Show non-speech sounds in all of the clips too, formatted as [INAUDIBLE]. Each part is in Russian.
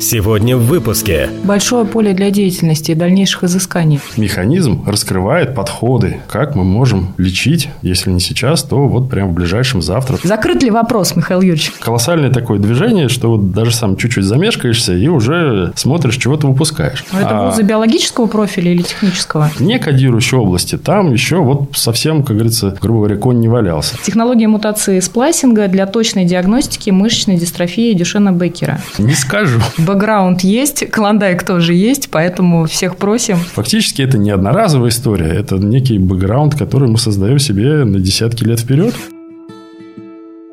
Сегодня в выпуске. Большое поле для деятельности и дальнейших изысканий. Механизм раскрывает подходы, как мы можем лечить, если не сейчас, то вот прямо в ближайшем завтра. Закрыт ли вопрос, Михаил Юрьевич? Колоссальное такое движение, что вот даже сам чуть-чуть замешкаешься и уже смотришь, чего ты выпускаешь. Но это А вузы биологического профиля или технического? не кодирующей области, там еще вот совсем, как говорится, грубо говоря, конь не валялся. Технология мутации сплайсинга для точной диагностики мышечной дистрофии Дюшена Беккера. Не скажу. Бэкграунд есть, клондайк тоже есть, поэтому всех просим. Фактически это не одноразовая история, это некий бэкграунд, который мы создаем себе на десятки лет вперед.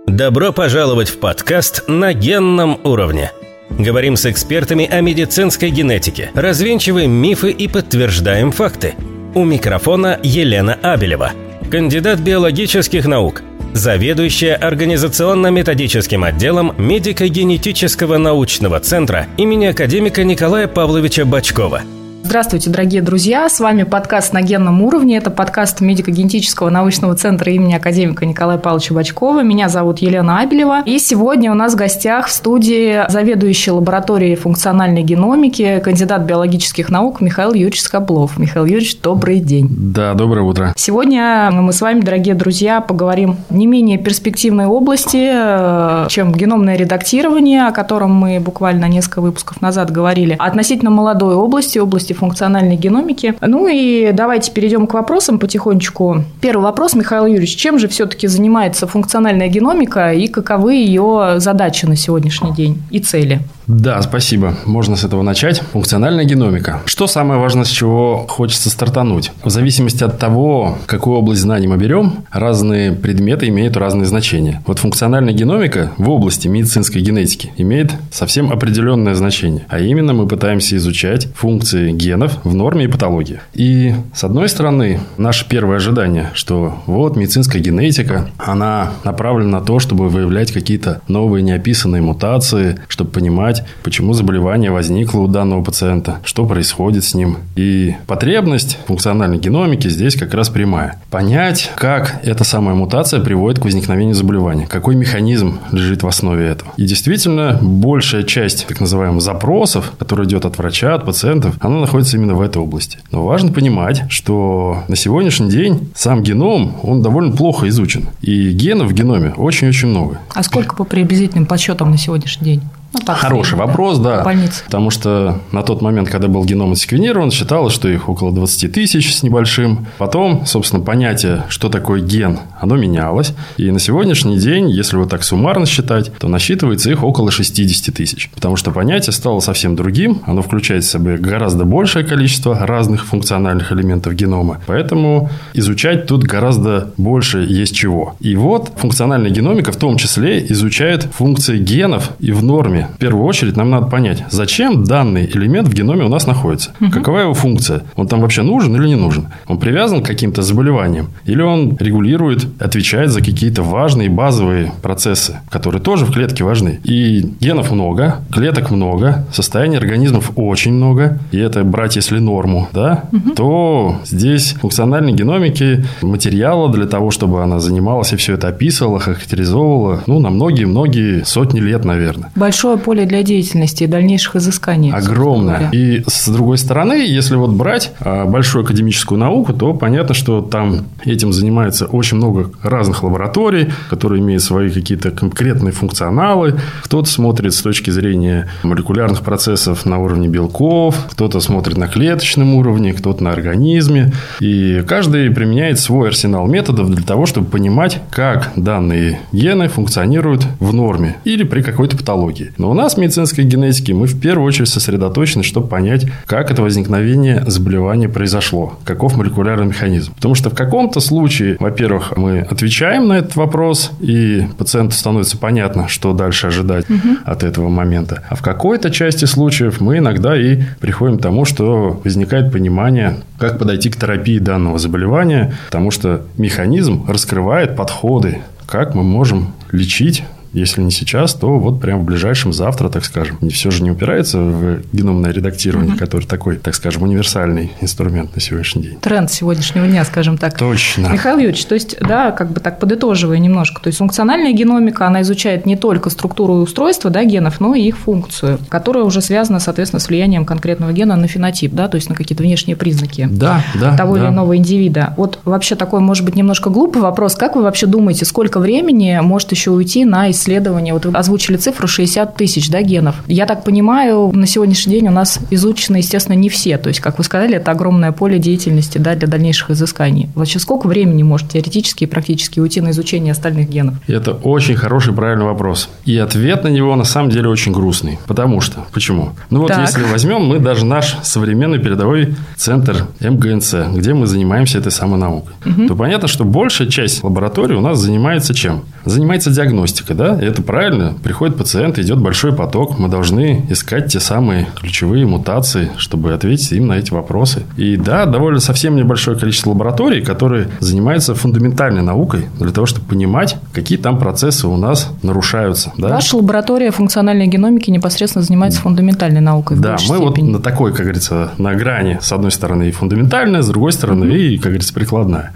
Добро пожаловать в подкаст «На генном уровне». Говорим с экспертами о медицинской генетике, развенчиваем мифы и подтверждаем факты. У микрофона Елена Абелева, кандидат биологических наук, заведующая организационно-методическим отделом медико-генетического научного центра имени академика Николая Павловича Бачкова. Здравствуйте, дорогие друзья! С вами подкаст «На генном уровне». Это подкаст медико-генетического научного центра имени академика Николая Павловича Бачкова. Меня зовут Елена Абелева. И сегодня у нас в гостях в студии заведующий лабораторией функциональной геномики, кандидат биологических наук Михаил Юрьевич Скоблов. Михаил Юрьевич, добрый день. Да, доброе утро. Сегодня мы с вами, дорогие друзья, поговорим не менее перспективной области, э, чем геномное редактирование, о котором мы буквально несколько выпусков назад говорили, а относительно молодой области, области функциональной геномики. Ну и давайте перейдем к вопросам потихонечку. Первый вопрос, Михаил Юрьевич, чем же все-таки занимается функциональная геномика и каковы ее задачи на сегодняшний день и цели? Да, спасибо. Можно с этого начать. Функциональная геномика. Что самое важное, с чего хочется стартануть? В зависимости от того, какую область знаний мы берем, разные предметы имеют разные значения. Вот функциональная геномика в области медицинской генетики имеет совсем определенное значение. А именно мы пытаемся изучать функции генов в норме и патологии. И с одной стороны, наше первое ожидание, что вот медицинская генетика, она направлена на то, чтобы выявлять какие-то новые неописанные мутации, чтобы понимать, почему заболевание возникло у данного пациента, что происходит с ним. И потребность функциональной геномики здесь как раз прямая. Понять, как эта самая мутация приводит к возникновению заболевания, какой механизм лежит в основе этого. И действительно, большая часть так называемых запросов, которая идет от врача, от пациентов, она находится именно в этой области. Но важно понимать, что на сегодняшний день сам геном, он довольно плохо изучен. И генов в геноме очень-очень много. А сколько по приблизительным подсчетам на сегодняшний день? Ну, так, Хороший средний, вопрос, да. Больнице. Потому что на тот момент, когда был геном отсеквенирован, считалось, что их около 20 тысяч с небольшим. Потом, собственно, понятие, что такое ген, оно менялось. И на сегодняшний день, если вот так суммарно считать, то насчитывается их около 60 тысяч. Потому что понятие стало совсем другим. Оно включает в себя гораздо большее количество разных функциональных элементов генома. Поэтому изучать тут гораздо больше есть чего. И вот функциональная геномика в том числе изучает функции генов и в норме. В первую очередь нам надо понять, зачем данный элемент в геноме у нас находится. Какова его функция? Он там вообще нужен или не нужен? Он привязан к каким-то заболеваниям? Или он регулирует, отвечает за какие-то важные базовые процессы, которые тоже в клетке важны? И генов много, клеток много, состояний организмов очень много. И это брать, если норму, да, то здесь функциональной геномики материала для того, чтобы она занималась и все это описывала, характеризовывала, ну, на многие-многие сотни лет, наверное. Большое поле для деятельности и дальнейших изысканий. Огромное. И с другой стороны, если вот брать а, большую академическую науку, то понятно, что там этим занимается очень много разных лабораторий, которые имеют свои какие-то конкретные функционалы. Кто-то смотрит с точки зрения молекулярных процессов на уровне белков, кто-то смотрит на клеточном уровне, кто-то на организме. И каждый применяет свой арсенал методов для того, чтобы понимать, как данные гены функционируют в норме или при какой-то патологии. Но у нас в медицинской генетике мы в первую очередь сосредоточены, чтобы понять, как это возникновение заболевания произошло, каков молекулярный механизм. Потому что в каком-то случае, во-первых, мы отвечаем на этот вопрос, и пациенту становится понятно, что дальше ожидать от этого момента. А в какой-то части случаев мы иногда и приходим к тому, что возникает понимание, как подойти к терапии данного заболевания, потому что механизм раскрывает подходы, как мы можем лечить если не сейчас, то вот прямо в ближайшем завтра, так скажем. И все же не упирается в геномное редактирование, угу. который такой, так скажем, универсальный инструмент на сегодняшний день. Тренд сегодняшнего дня, скажем так. Точно. Михаил Юрьевич, то есть, да, как бы так подытоживая немножко, то есть функциональная геномика, она изучает не только структуру и устройство да, генов, но и их функцию, которая уже связана, соответственно, с влиянием конкретного гена на фенотип, да, то есть на какие-то внешние признаки да, да, того да. или иного индивида. Вот вообще такой, может быть, немножко глупый вопрос. Как вы вообще думаете, сколько времени может еще уйти на исследование? Вот вы озвучили цифру 60 тысяч да, генов. Я так понимаю, на сегодняшний день у нас изучены, естественно, не все. То есть, как вы сказали, это огромное поле деятельности да, для дальнейших изысканий. Вообще, сколько времени может теоретически и практически уйти на изучение остальных генов? Это очень хороший, правильный вопрос. И ответ на него на самом деле очень грустный. Потому что, почему? Ну вот Так. если возьмем мы даже наш современный передовой центр МГНЦ, где мы занимаемся этой самой наукой, то понятно, что большая часть лаборатории у нас занимается чем? Занимается диагностикой, да? Это правильно. Приходит пациент, идет большой поток. Мы должны искать те самые ключевые мутации, чтобы ответить им на эти вопросы. И да, довольно совсем небольшое количество лабораторий, которые занимаются фундаментальной наукой для того, чтобы понимать, какие там процессы у нас нарушаются. Да? Ваша лаборатория функциональной геномики непосредственно занимается фундаментальной наукой Да, мы вот степени. на такой, как говорится, на грани, с одной стороны, и фундаментальная, с другой стороны, и, как говорится, прикладная.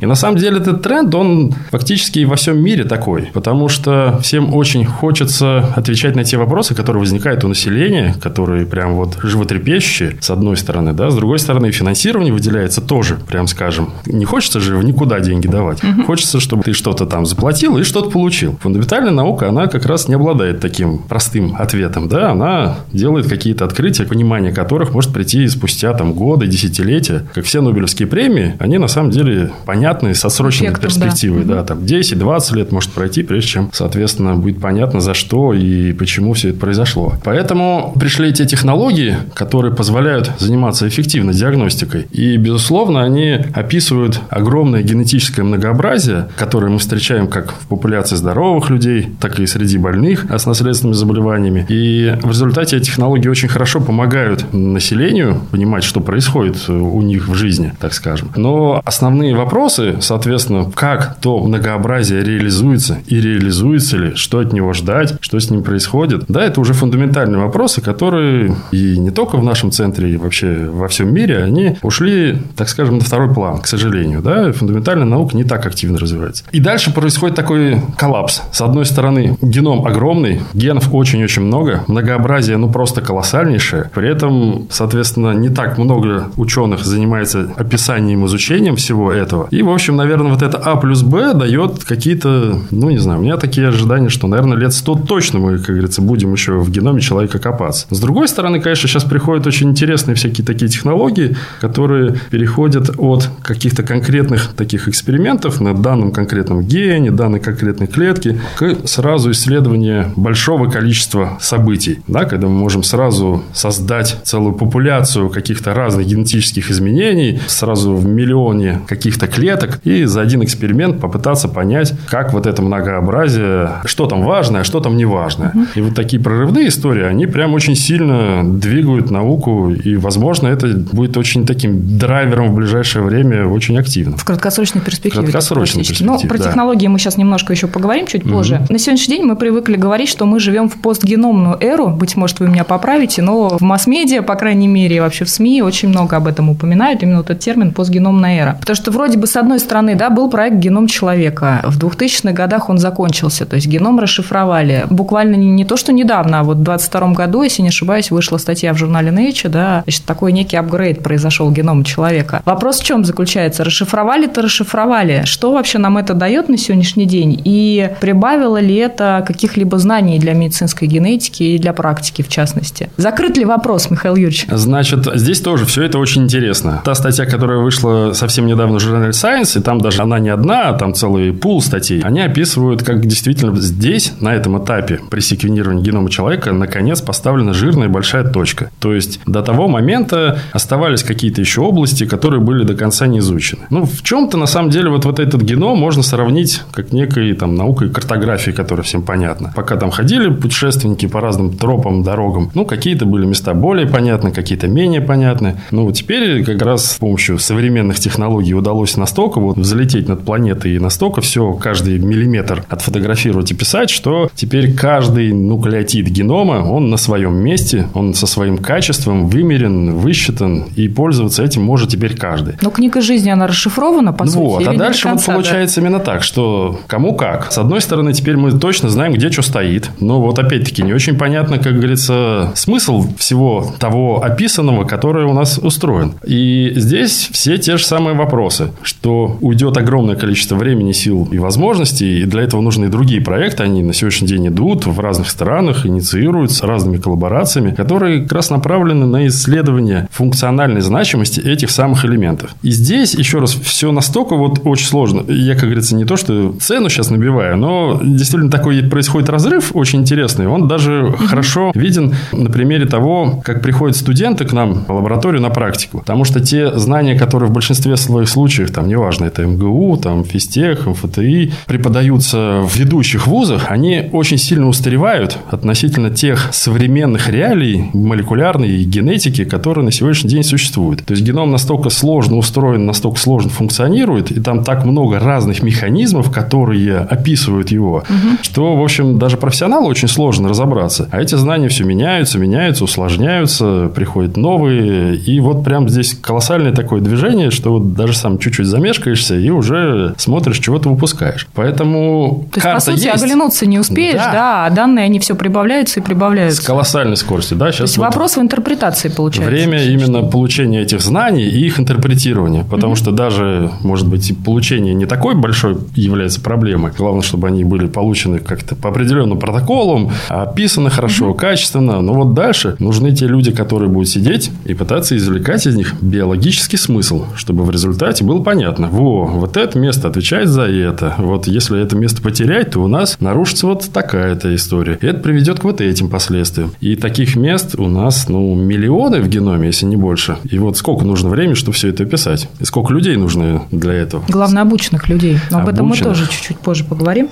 И на самом деле этот тренд, он фактически во всем мире такой, потому что всем очень хочется отвечать на те вопросы, которые возникают у населения, которые прям вот животрепещущие, с одной стороны, да, с другой стороны, финансирование выделяется тоже, прям скажем. Не хочется же в никуда деньги давать. Хочется, чтобы ты что-то там заплатил и что-то получил. Фундаментальная наука, она как раз не обладает таким простым ответом, да, она делает какие-то открытия, понимание которых может прийти спустя там годы, десятилетия. Как все Нобелевские премии, они на самом деле понятны со срочной Эффектом, перспективой, да. да, там 10-20 лет может пройти, прежде чем, соответственно, будет понятно, за что и почему все это произошло. Поэтому пришли те технологии, которые позволяют заниматься эффективно диагностикой. И, безусловно, они описывают огромное генетическое многообразие, которое мы встречаем как в популяции здоровых людей, так и среди больных с наследственными заболеваниями. И в результате эти технологии очень хорошо помогают населению понимать, что происходит у них в жизни, так скажем. Но основные вопросы, соответственно, как то многообразие реализуется и реализуется ли, что от него ждать, что с ним происходит, да, это уже фундаментальные вопросы, которые и не только в нашем центре, и вообще во всем мире, они ушли, так скажем, на второй план, к сожалению, да, фундаментальная наука не так активно развивается. И дальше происходит такой коллапс. С одной стороны, геном огромный, генов очень-очень много, многообразие, ну, просто колоссальнейшее. При этом, соответственно, не так много ученых занимается описанием, изучением всего этого. И, в общем, наверное, вот это А плюс Б дает какие-то, ну, не знаю, у меня такие ожидания, что, наверное, лет 100 точно мы, как говорится, будем еще в геноме человека копаться. С другой стороны, конечно, сейчас приходят очень интересные всякие такие технологии, которые переходят от каких-то конкретных таких экспериментов на данном конкретном гене, данной конкретной клетке, к сразу исследованию большого количества событий. Да, когда мы можем сразу создать целую популяцию каких-то разных генетических изменений, сразу в миллионе каких-то клеток, и за один эксперимент попытаться понять, как вот это многообразие, что там важное, что там не важное. И вот такие прорывные истории, они прям очень сильно двигают науку, и, возможно, это будет очень таким драйвером в ближайшее время очень активно. В краткосрочной перспективе. В краткосрочной перспективе, Ну, про да. технологии мы сейчас немножко еще поговорим чуть позже. На сегодняшний день мы привыкли говорить, что мы живем в постгеномную эру. Быть может, вы меня поправите, но в масс-медиа, по крайней мере, вообще в СМИ очень много об этом упоминают, именно вот этот термин постгеномная эра. Потому что вроде бы, с одной стороны, да, был проект «Геном человека». В 2000-х годах он закончился, то есть геном расшифровали. Буквально не, не то, что недавно, а вот в 22 году, если не ошибаюсь, вышла статья в журнале Nature, да, значит, такой некий апгрейд произошел генома человека. Вопрос в чем заключается? Расшифровали-то расшифровали. Что вообще нам это дает на сегодняшний день? И прибавило ли это каких-либо знаний для медицинской генетики и для практики, в частности? Закрыт ли вопрос, Михаил Юрьевич? Значит, здесь тоже все это очень интересно. Та статья, которая вышла совсем недавно в журнале Science, и там даже она не одна, а там целый пул статей, они описывают, как действительно здесь, на этом этапе при секвенировании генома человека, наконец поставлена жирная большая точка. То есть, до того момента оставались какие-то еще области, которые были до конца не изучены. Ну, в чем-то, на самом деле, вот, вот этот геном можно сравнить как некой там наукой картографии, которая всем понятна. Пока там ходили путешественники по разным тропам, дорогам, ну, какие-то были места более понятны, какие-то менее понятны. Ну, теперь как раз с помощью современных технологий удалось настолько вот взлететь над планетой и настолько все, каждый миллиметр отфотографировать прогнозировать и писать, что теперь каждый нуклеотид генома, он на своем месте, он со своим качеством вымерен, высчитан, и пользоваться этим может теперь каждый. Но книга жизни, она расшифрована, по ну сути, Вот, а дальше конца, вот получается да? именно так, что кому как. С одной стороны, теперь мы точно знаем, где что стоит, но вот опять-таки не очень понятно, как говорится, смысл всего того описанного, которое у нас устроен. И здесь все те же самые вопросы, что уйдет огромное количество времени, сил и возможностей, и для этого нужны и другие проекты, они на сегодняшний день идут в разных странах, инициируются разными коллаборациями, которые как раз направлены на исследование функциональной значимости этих самых элементов. И здесь, еще раз, все настолько вот очень сложно. Я, как говорится, не то, что цену сейчас набиваю, но действительно такой происходит разрыв очень интересный. Он даже хорошо виден на примере того, как приходят студенты к нам в лабораторию на практику. Потому что те знания, которые в большинстве своих случаев, там, неважно, это МГУ, там, физтех, МФТИ, преподаются в ведущих вузах, они очень сильно устаревают относительно тех современных реалий молекулярной генетики, которые на сегодняшний день существуют. То есть, геном настолько сложно устроен, настолько сложно функционирует, и там так много разных механизмов, которые описывают его, угу. что, в общем, даже профессионалу очень сложно разобраться. А эти знания все меняются, меняются, усложняются, приходят новые, и вот прям здесь колоссальное такое движение, что вот даже сам чуть-чуть замешкаешься и уже смотришь, чего ты выпускаешь. Поэтому То есть, по сути, есть. оглянуться не успеешь, да. да, а данные, они все прибавляются и прибавляются. С колоссальной скоростью, да. Сейчас То вот вопрос в интерпретации получается. Время именно получения этих знаний и их интерпретирования. Потому угу. что даже, может быть, получение не такой большой является проблемой. Главное, чтобы они были получены как-то по определенным протоколам, описаны хорошо, угу. качественно. Но вот дальше нужны те люди, которые будут сидеть и пытаться извлекать из них биологический смысл, чтобы в результате было понятно, во, вот это место отвечает за это. Вот если это место потерять, то у нас нарушится вот такая-то история. И это приведет к вот этим последствиям. И таких мест у нас, ну, миллионы в геноме, если не больше. И вот сколько нужно времени, чтобы все это описать? И сколько людей нужно для этого? Главное, обученных людей. Но об этом мы тоже чуть-чуть позже поговорим.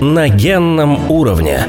На генном уровне.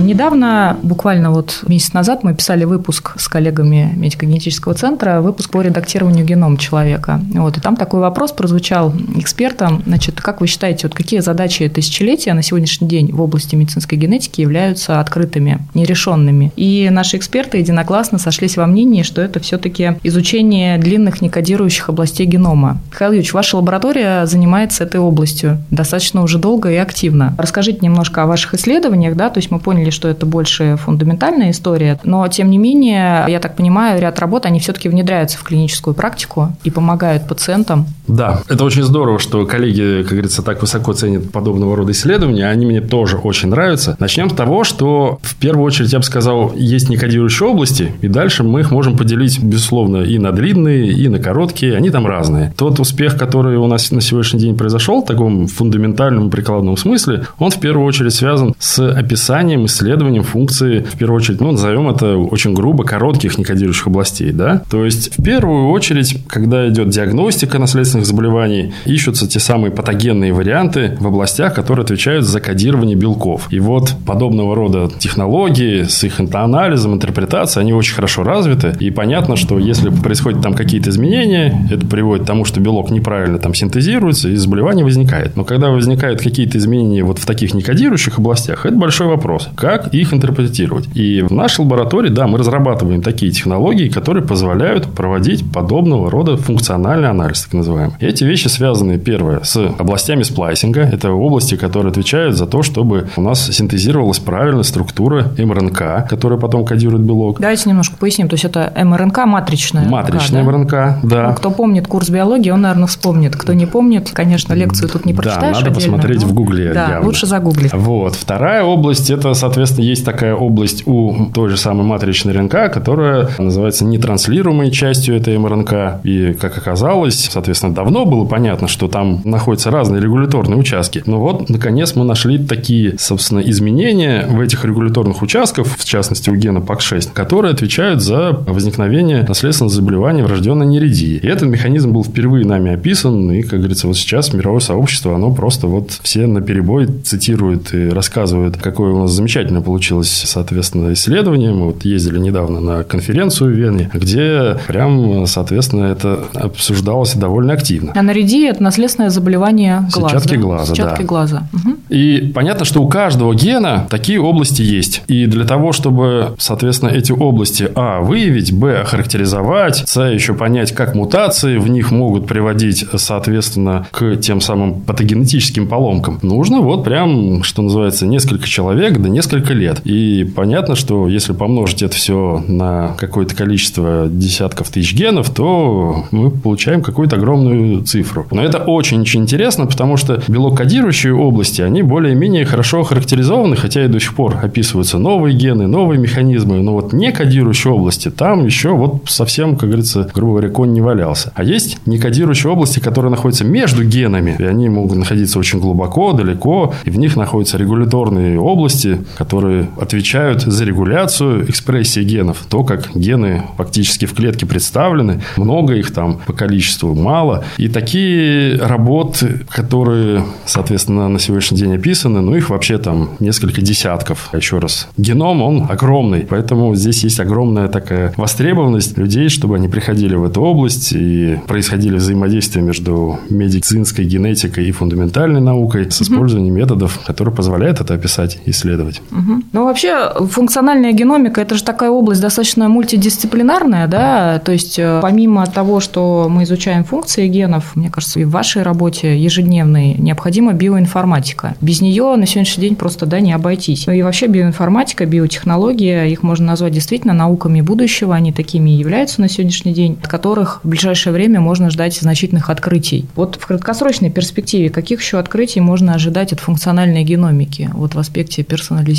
Недавно, буквально вот месяц назад, мы писали выпуск с коллегами медико-генетического центра, выпуск по редактированию генома человека. Вот, и там такой вопрос прозвучал экспертам. Значит, как вы считаете, вот какие задачи тысячелетия на сегодняшний день в области медицинской генетики являются открытыми, нерешенными? И наши эксперты единогласно сошлись во мнении, что это все-таки изучение длинных некодирующих областей генома. Михаил Юрьевич, ваша лаборатория занимается этой областью достаточно уже долго и активно. Расскажите немножко о ваших исследованиях, да, то есть мы поняли, поняли, что это больше фундаментальная история, но тем не менее, я так понимаю, ряд работ, они все-таки внедряются в клиническую практику и помогают пациентам. Да, это очень здорово, что коллеги, как говорится, так высоко ценят подобного рода исследования, они мне тоже очень нравятся. Начнем с того, что в первую очередь, я бы сказал, есть некодирующие области, и дальше мы их можем поделить, безусловно, и на длинные, и на короткие, они там разные. Тот успех, который у нас на сегодняшний день произошел в таком фундаментальном прикладном смысле, он в первую очередь связан с описанием исследованием функции, в первую очередь, ну, назовем это очень грубо, коротких некодирующих областей, да. То есть, в первую очередь, когда идет диагностика наследственных заболеваний, ищутся те самые патогенные варианты в областях, которые отвечают за кодирование белков. И вот подобного рода технологии с их анализом, интерпретацией, они очень хорошо развиты. И понятно, что если происходят там какие-то изменения, это приводит к тому, что белок неправильно там синтезируется, и заболевание возникает. Но когда возникают какие-то изменения вот в таких некодирующих областях, это большой вопрос как их интерпретировать. И в нашей лаборатории, да, мы разрабатываем такие технологии, которые позволяют проводить подобного рода функциональный анализ, так называемый. Эти вещи связаны, первое, с областями сплайсинга. Это области, которые отвечают за то, чтобы у нас синтезировалась правильная структура МРНК, которая потом кодирует белок. Давайте немножко поясним. То есть, это МРНК матричная Матричная МРНК, да? да. Ну, кто помнит курс биологии, он, наверное, вспомнит. Кто не помнит, конечно, лекцию тут не прочитаешь Да, надо отдельно, посмотреть в Гугле. Да, явно. лучше загуглить. Вот. Вторая область – это, соответственно, есть такая область у той же самой матричной РНК, которая называется нетранслируемой частью этой МРНК. И, как оказалось, соответственно, давно было понятно, что там находятся разные регуляторные участки. Но вот, наконец, мы нашли такие, собственно, изменения в этих регуляторных участках, в частности, у гена PAX6, которые отвечают за возникновение наследственного заболевания врожденной неридии. И этот механизм был впервые нами описан, и, как говорится, вот сейчас мировое сообщество, оно просто вот все на перебой цитирует и рассказывает, какое у нас замечательное замечательно получилось, соответственно, исследование. Мы вот ездили недавно на конференцию в Вене, где прям, соответственно, это обсуждалось довольно активно. Анаридия – это наследственное заболевание глаза. Сетчатки глаза, Сетчатки да. глаза. Угу. И понятно, что у каждого гена такие области есть. И для того, чтобы, соответственно, эти области, а, выявить, б, охарактеризовать, с, еще понять, как мутации в них могут приводить, соответственно, к тем самым патогенетическим поломкам, нужно вот прям, что называется, несколько человек, да несколько лет. И понятно, что если помножить это все на какое-то количество десятков тысяч генов, то мы получаем какую-то огромную цифру. Но это очень-очень интересно, потому что белок-кодирующие области, они более-менее хорошо характеризованы, хотя и до сих пор описываются новые гены, новые механизмы, но вот не кодирующие области, там еще вот совсем, как говорится, грубо говоря, конь не валялся. А есть не кодирующие области, которые находятся между генами, и они могут находиться очень глубоко, далеко, и в них находятся регуляторные области, которые отвечают за регуляцию экспрессии генов. То, как гены фактически в клетке представлены, много их там по количеству, мало. И такие работы, которые, соответственно, на сегодняшний день описаны, ну, их вообще там несколько десятков. Еще раз, геном, он огромный, поэтому здесь есть огромная такая востребованность людей, чтобы они приходили в эту область и происходили взаимодействие между медицинской генетикой и фундаментальной наукой с использованием методов, которые позволяют это описать и исследовать. Угу. Ну, вообще, функциональная геномика – это же такая область достаточно мультидисциплинарная, да, то есть э, помимо того, что мы изучаем функции генов, мне кажется, и в вашей работе ежедневной необходима биоинформатика. Без нее на сегодняшний день просто да, не обойтись. Ну и вообще биоинформатика, биотехнология, их можно назвать действительно науками будущего, они такими и являются на сегодняшний день, от которых в ближайшее время можно ждать значительных открытий. Вот в краткосрочной перспективе каких еще открытий можно ожидать от функциональной геномики, вот в аспекте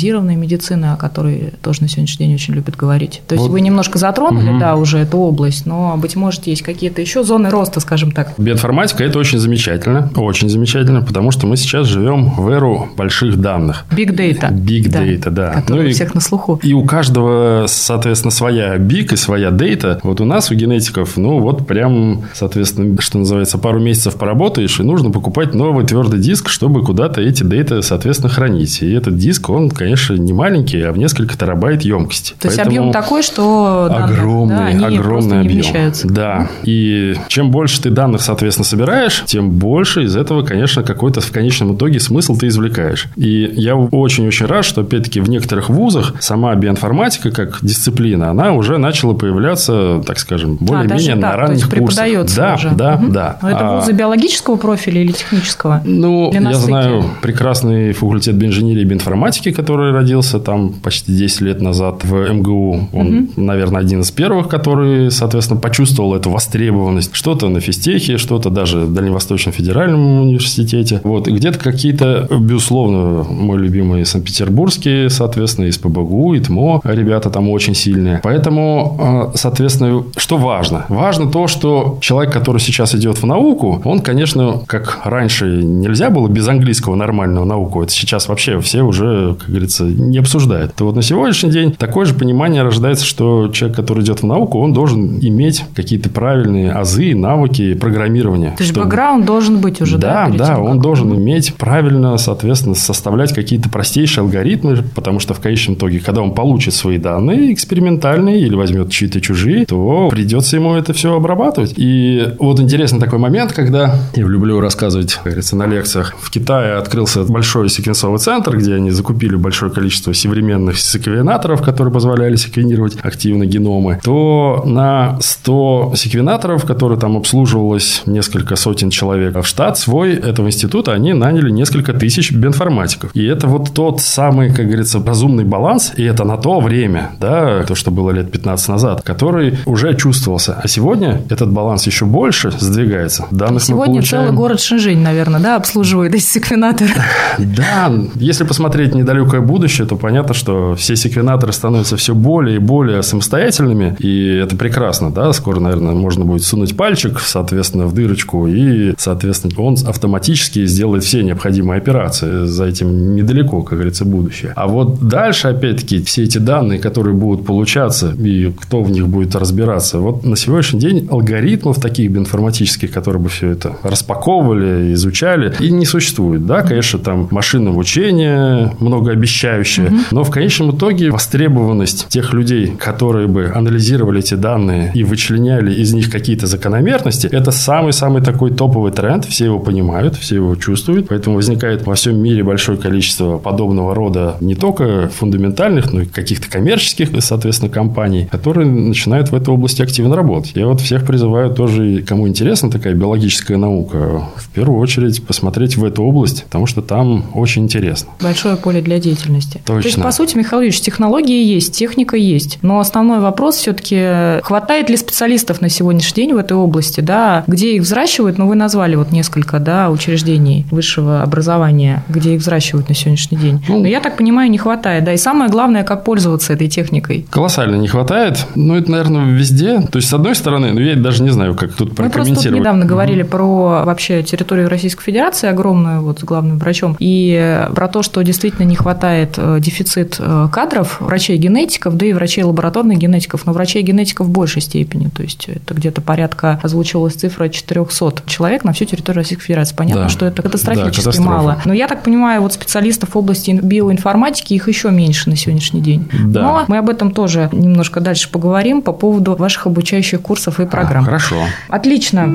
персонализированной медицины, о которой тоже на сегодняшний день очень любят говорить. То есть вот. вы немножко затронули, угу. да, уже эту область, но, быть может, есть какие-то еще зоны роста, скажем так. Биоинформатика – это очень замечательно, очень замечательно, потому что мы сейчас живем в эру больших данных. Big data. Big да, data, да. Ну, у всех на слуху. И у каждого, соответственно, своя big и своя data. Вот у нас, у генетиков, ну, вот прям, соответственно, что называется, пару месяцев поработаешь, и нужно покупать новый твердый диск, чтобы куда-то эти дата, соответственно, хранить. И этот диск, он, конечно, не маленький, а в несколько терабайт емкости. То есть объем такой, что огромный, данных, да, огромный объем. Вмещаются. Да. И чем больше ты данных, соответственно, собираешь, тем больше из этого, конечно, какой-то в конечном итоге смысл ты извлекаешь. И я очень-очень рад, что, опять-таки, в некоторых вузах сама биоинформатика как дисциплина, она уже начала появляться, так скажем, а, более-менее а, на ранних то есть курсах. Да, уже. да, угу. да. Но это а, вузы биологического профиля или технического? Ну, я знаю прекрасный факультет биоинженерии и биоинформатики, который родился там почти 10 лет назад в МГУ. Он, угу. наверное, один из первых, который, соответственно, почувствовал эту востребованность. Что-то на физтехе, что-то даже в Дальневосточном федеральном университете. Вот. И где-то какие-то, безусловно, мой любимый Санкт-Петербургский, соответственно, из ПБГУ, и ТМО, ребята там очень сильные. Поэтому, а, соответственно, что важно? Важно то, что человек, который сейчас идет в науку, он, конечно, как раньше нельзя было без английского нормального науку, это сейчас вообще все уже, как говорится, не обсуждают. То вот на сегодняшний день такое же понимание рождается, что человек, который идет в науку, он должен иметь какие-то правильные азы, навыки программирования. То есть чтобы... бэкграунд должен быть уже, да? Да, да, он должен иметь правильно, соответственно, составлять какие-то простейшие алгоритмы, потому что в конечном итоге, когда он получит свои данные экспериментальные или возьмет чьи-то чужие, то придется ему это все обрабатывать. И вот интересный такой момент, когда я люблю рассказывать, как говорится, на лекциях. В Китае открылся большой секвенсовый центр, где они закупили большое количество современных секвенаторов, которые позволяли секвенировать активно геномы, то на 100 секвенаторов, которые там обслуживалось несколько сотен человек, в штат свой этого института они наняли несколько тысяч биоинформатиков. И это вот тот самый, как говорится, разумный баланс, и это на то время, да, то, что было лет 15 назад, который уже чувствовался. А сегодня этот баланс еще больше сдвигается. Данных сегодня получаем... целый город Шэньчжэнь, наверное, да, обслуживает эти секвенаторы. Да, если посмотреть недалекое будущее, то понятно, что все секвенаторы становятся все более и более самостоятельными, и это прекрасно, да, скоро, наверное, можно будет сунуть пальчик, соответственно, в дырочку, и, соответственно, он автоматически сделает все необходимые операции. За этим недалеко, как говорится, будущее. А вот дальше, опять-таки, все эти данные, которые будут получаться, и кто в них будет разбираться, вот на сегодняшний день алгоритмов таких биоинформатических, которые бы все это распаковывали, изучали, и не существует. Да, конечно, там машинное обучение много многообещающее. Угу. Но в конечном итоге востребованность тех людей, которые бы анализировали эти данные и вычленяли из них какие-то закономерности, это самый-самый такой топовый тренд. Все его понимают, все его чувствуют. Поэтому возникает во всем мире большое количество подобного рода не только фундаментальных, но и каких-то коммерческих, соответственно, компаний, которые начинают в этой области активно работать. Я вот всех призываю тоже, кому интересна такая биологическая наука, в первую очередь посмотреть в эту область, потому что там очень интересно. Большое поле для деятельности. Точно. То есть, по сути, Михаил Ильич, технологии есть, техника есть, но основной вопрос все-таки, хватает ли специалистов на сегодняшний день в этой области, да, где их взращивают, ну, вы назвали вот несколько, да, учреждений высшего образования, где их взращивают на сегодняшний день. Ну, но я так понимаю, не хватает, да, и самое главное, как пользоваться этой техникой. Колоссально не хватает, ну, это, наверное, везде. То есть, с одной стороны, ну, я даже не знаю, как тут прокомментировать. Мы просто тут недавно говорили про вообще территорию Российской Федерации огромную, вот с главным врачом, и про то, что действительно не хватает э, дефицит э, кадров, врачей-генетиков, да и врачей-лабораторных генетиков, но врачей-генетиков в большей степени, то есть это где-то порядка, озвучивалась цифра 400 человек на всю территорию Российской Федерации. Понятно, да. что это катастрофически да, мало. Но я так понимаю, вот специалистов в области биоинформатики их еще меньше на сегодняшний день. Да. Но мы об этом тоже немножко дальше поговорим по поводу ваших обучающих курсов и программ. А, хорошо. Отлично.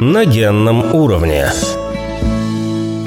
На генном уровне.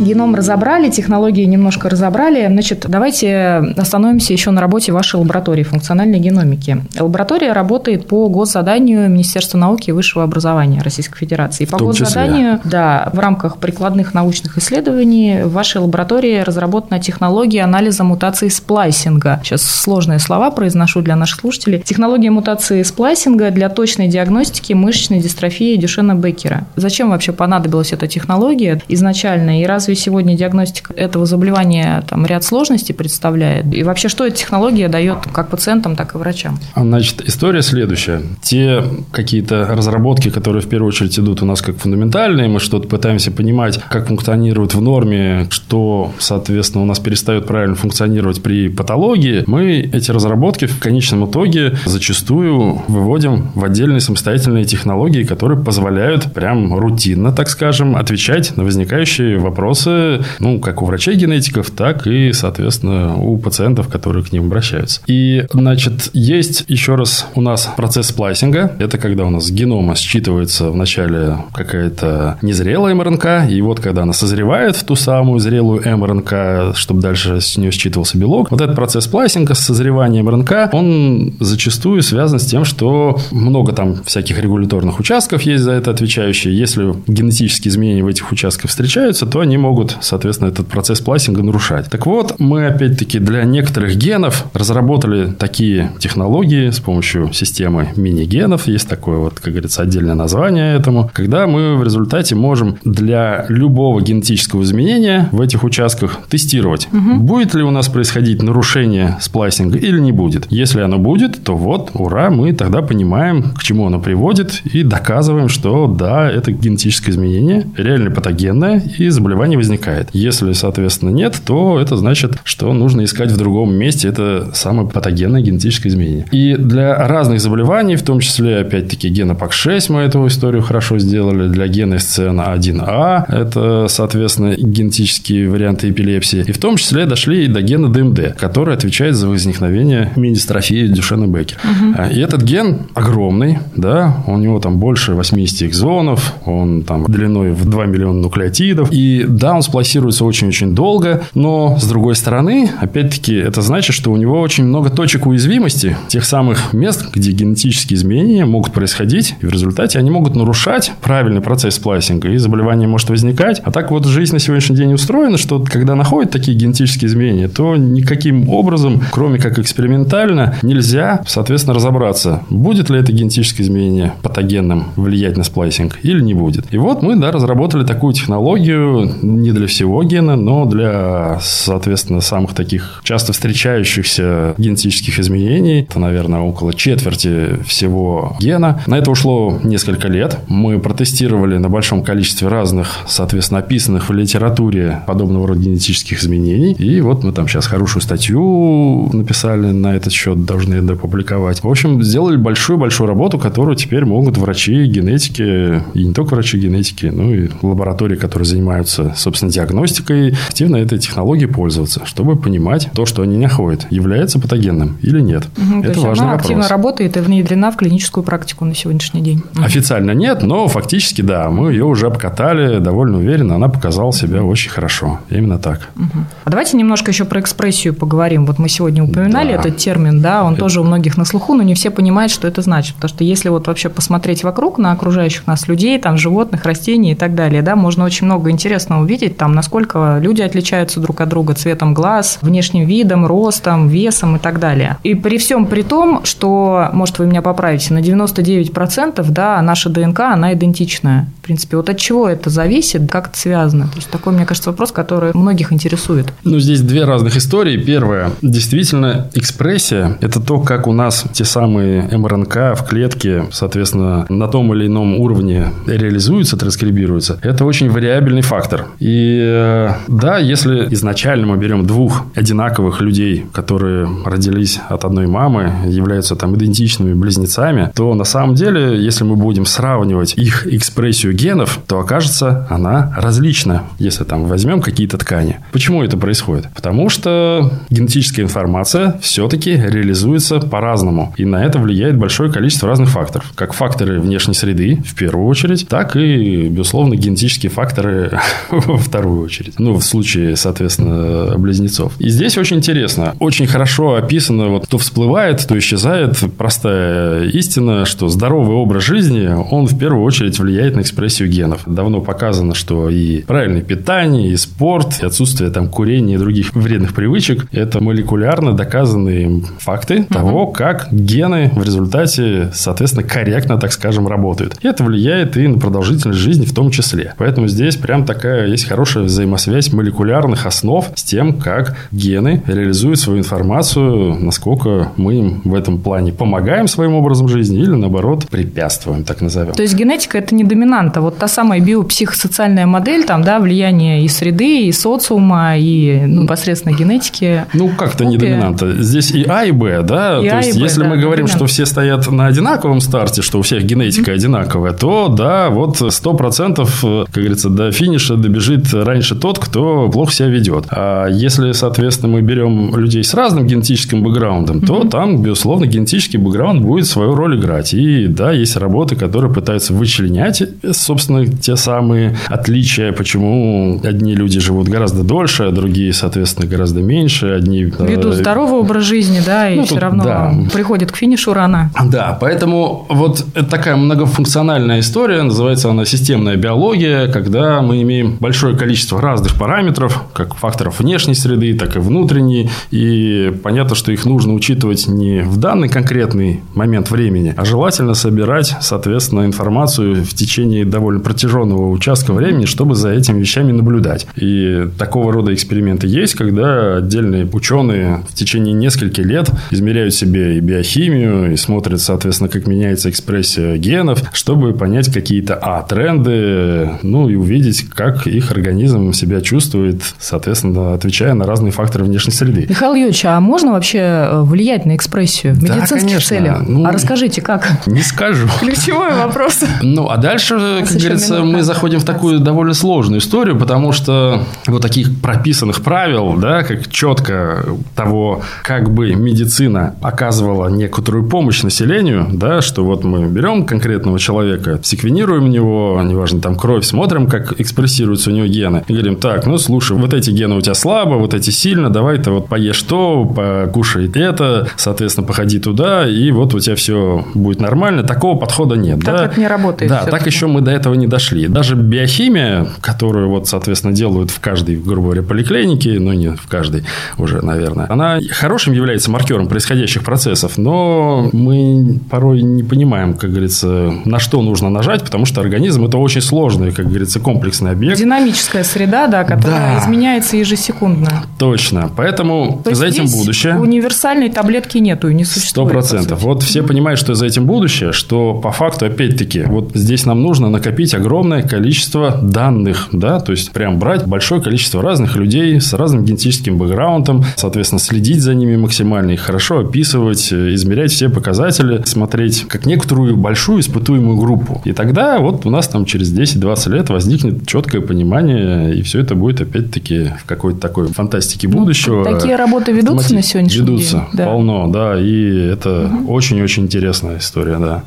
Геном разобрали, технологии немножко разобрали. Значит, давайте остановимся еще на работе вашей лаборатории функциональной геномики. Лаборатория работает по госзаданию Министерства науки и высшего образования Российской Федерации. По госзаданию, да, в рамках прикладных научных исследований в вашей лаборатории разработана технология анализа мутаций сплайсинга. Сейчас сложные слова произношу для наших слушателей. Технология мутации сплайсинга для точной диагностики мышечной дистрофии Дюшена Беккера. Зачем вообще понадобилась эта технология изначально и разве разве сегодня диагностика этого заболевания там ряд сложностей представляет? И вообще, что эта технология дает как пациентам, так и врачам? Значит, история следующая. Те какие-то разработки, которые в первую очередь идут у нас как фундаментальные, мы что-то пытаемся понимать, как функционирует в норме, что, соответственно, у нас перестает правильно функционировать при патологии, мы эти разработки в конечном итоге зачастую выводим в отдельные самостоятельные технологии, которые позволяют прям рутинно, так скажем, отвечать на возникающие вопросы вопросы, ну, как у врачей-генетиков, так и, соответственно, у пациентов, которые к ним обращаются. И, значит, есть еще раз у нас процесс сплайсинга. Это когда у нас генома считывается вначале какая-то незрелая МРНК, и вот когда она созревает в ту самую зрелую МРНК, чтобы дальше с нее считывался белок, вот этот процесс сплайсинга созреванием РНК, он зачастую связан с тем, что много там всяких регуляторных участков есть за это отвечающие. Если генетические изменения в этих участках встречаются, то они могут, соответственно, этот процесс пластинга нарушать. Так вот, мы опять-таки для некоторых генов разработали такие технологии с помощью системы мини-генов. Есть такое вот, как говорится, отдельное название этому. Когда мы в результате можем для любого генетического изменения в этих участках тестировать, угу. будет ли у нас происходить нарушение сплайсинга или не будет. Если оно будет, то вот, ура, мы тогда понимаем, к чему оно приводит и доказываем, что да, это генетическое изменение реально патогенное и заболевание не возникает. Если, соответственно, нет, то это значит, что нужно искать в другом месте это самое патогенное генетическое изменение. И для разных заболеваний, в том числе, опять-таки, гена ПАК-6, мы эту историю хорошо сделали, для гена SCN1A, это, соответственно, генетические варианты эпилепсии, и в том числе дошли и до гена ДМД, который отвечает за возникновение мини-дистрофии Дюшена Беккер. Угу. И этот ген огромный, да, у него там больше 80 экзонов, он там длиной в 2 миллиона нуклеотидов, и да, он сплассируется очень-очень долго, но с другой стороны, опять-таки, это значит, что у него очень много точек уязвимости, тех самых мест, где генетические изменения могут происходить, и в результате они могут нарушать правильный процесс сплайсинга, и заболевание может возникать. А так вот жизнь на сегодняшний день устроена, что когда находят такие генетические изменения, то никаким образом, кроме как экспериментально, нельзя, соответственно, разобраться, будет ли это генетическое изменение патогенным влиять на сплайсинг или не будет. И вот мы, да, разработали такую технологию, не для всего гена, но для, соответственно, самых таких часто встречающихся генетических изменений. Это, наверное, около четверти всего гена. На это ушло несколько лет. Мы протестировали на большом количестве разных, соответственно, описанных в литературе подобного рода генетических изменений. И вот мы там сейчас хорошую статью написали на этот счет, должны это опубликовать. В общем, сделали большую-большую работу, которую теперь могут врачи генетики, и не только врачи генетики, но и лаборатории, которые занимаются собственно, диагностикой, активно этой технологией пользоваться, чтобы понимать то, что они находят, является патогенным или нет. Угу, это то есть важный она вопрос. активно работает и внедрена в клиническую практику на сегодняшний день. Официально нет, но фактически да, мы ее уже обкатали довольно уверенно, она показала себя очень хорошо. Именно так. Угу. А давайте немножко еще про экспрессию поговорим. Вот мы сегодня упоминали да. этот термин, да, он это... тоже у многих на слуху, но не все понимают, что это значит. Потому что если вот вообще посмотреть вокруг на окружающих нас людей, там животных, растений и так далее, да, можно очень много интересного увидеть, там, насколько люди отличаются друг от друга цветом глаз, внешним видом, ростом, весом и так далее. И при всем при том, что, может, вы меня поправите, на 99% да, наша ДНК, она идентичная. В принципе, вот от чего это зависит, как это связано? То есть, такой, мне кажется, вопрос, который многих интересует. Ну, здесь две разных истории. Первая, действительно, экспрессия – это то, как у нас те самые МРНК в клетке, соответственно, на том или ином уровне реализуются, транскрибируются. Это очень вариабельный фактор. И э, да, если изначально мы берем двух одинаковых людей, которые родились от одной мамы, являются там идентичными близнецами, то на самом деле, если мы будем сравнивать их экспрессию генов, то окажется она различна, если там возьмем какие-то ткани. Почему это происходит? Потому что генетическая информация все-таки реализуется по-разному. И на это влияет большое количество разных факторов. Как факторы внешней среды, в первую очередь, так и, безусловно, генетические факторы [LAUGHS] во вторую очередь. Ну, в случае, соответственно, близнецов. И здесь очень интересно. Очень хорошо описано, вот то всплывает, то исчезает. Простая истина, что здоровый образ жизни, он в первую очередь влияет на экспрессию генов. Давно показано, что и правильное питание, и спорт, и отсутствие там курения и других вредных привычек – это молекулярно доказанные факты угу. того, как гены в результате, соответственно, корректно, так скажем, работают. И это влияет и на продолжительность жизни в том числе. Поэтому здесь прям такая есть хорошая взаимосвязь молекулярных основ с тем, как гены реализуют свою информацию, насколько мы им в этом плане помогаем своим образом жизни или, наоборот, препятствуем, так назовем. То есть, генетика – это не доминанта. Вот та самая биопсихосоциальная модель, там, да, влияние и среды, и социума, и ну, непосредственно генетики. Ну, как-то не доминанта. Здесь и А, и Б, да? И То а, есть, Б, если да, мы говорим, доминант. что все стоят на одинаковом старте, что у всех генетика mm-hmm. одинаковая, то, да, вот 100%, как говорится, до финиша добежит раньше тот, кто плохо себя ведет. А если, соответственно, мы берем людей с разным генетическим бэкграундом, mm-hmm. то там, безусловно, генетический бэкграунд будет свою роль играть. И, да, есть работы, которые пытаются вычленять, собственно, те самые отличия, почему одни люди живут гораздо дольше, а другие, соответственно, гораздо меньше. Одни... Ведут здоровый образ жизни, да, и ну, все тут, равно да. приходят к финишу рано. Да, поэтому вот такая многофункциональная история, называется она системная биология, когда мы имеем большое количество разных параметров, как факторов внешней среды, так и внутренней, и понятно, что их нужно учитывать не в данный конкретный момент времени, а желательно собирать, соответственно, информацию в течение довольно протяженного участка времени, чтобы за этими вещами наблюдать. И такого рода эксперименты есть, когда отдельные ученые в течение нескольких лет измеряют себе и биохимию, и смотрят, соответственно, как меняется экспрессия генов, чтобы понять какие-то а, тренды, ну и увидеть, как их организм себя чувствует, соответственно, отвечая на разные факторы внешней среды. Михаил Юрьевич, а можно вообще э, влиять на экспрессию в медицинских да, конечно. целях? Ну, а расскажите, как? Не скажу. [LAUGHS] Ключевой вопрос. Ну, а дальше, как говорится, мы заходим в такую довольно сложную историю, потому что вот таких прописанных правил, да, как четко того, как бы медицина оказывала некоторую помощь населению, да, что вот мы берем конкретного человека, секвенируем него, неважно, там кровь, смотрим, как экспрессируются у него гены, и говорим, так, ну, слушай, вот эти гены у тебя слабо, вот эти сильно, давай ты вот поешь то, покушай это, соответственно, походи туда, и вот у тебя все будет нормально. Такого подхода нет. Так да? это не работает. Да, так еще мы до этого не дошли. Даже биохимия, которую вот, соответственно, делают в каждой, грубо говоря, поликлинике, ну, не в каждой уже, наверное, она хорошим является маркером происходящих процессов, но мы порой не понимаем, как говорится, на что нужно нажать, потому что организм – это очень сложный, как говорится, комплексный объект. Динамическая среда, да, которая да. изменяется ежесекундно. Точно. Поэтому То за этим будущее. универсальной таблетки нету и не существует. Сто процентов. Вот все понимают, что за этим будущее, что по факту, опять-таки, вот здесь нам нужно на накопить огромное количество данных, да, то есть прям брать большое количество разных людей с разным генетическим бэкграундом, соответственно, следить за ними максимально, их хорошо описывать, измерять все показатели, смотреть как некоторую большую испытуемую группу. И тогда вот у нас там через 10-20 лет возникнет четкое понимание, и все это будет опять-таки в какой-то такой фантастике ну, будущего. Ну, такие работы ведутся на сегодняшний ведутся, день? Ведутся, полно, да, и это очень-очень угу. интересная история, да.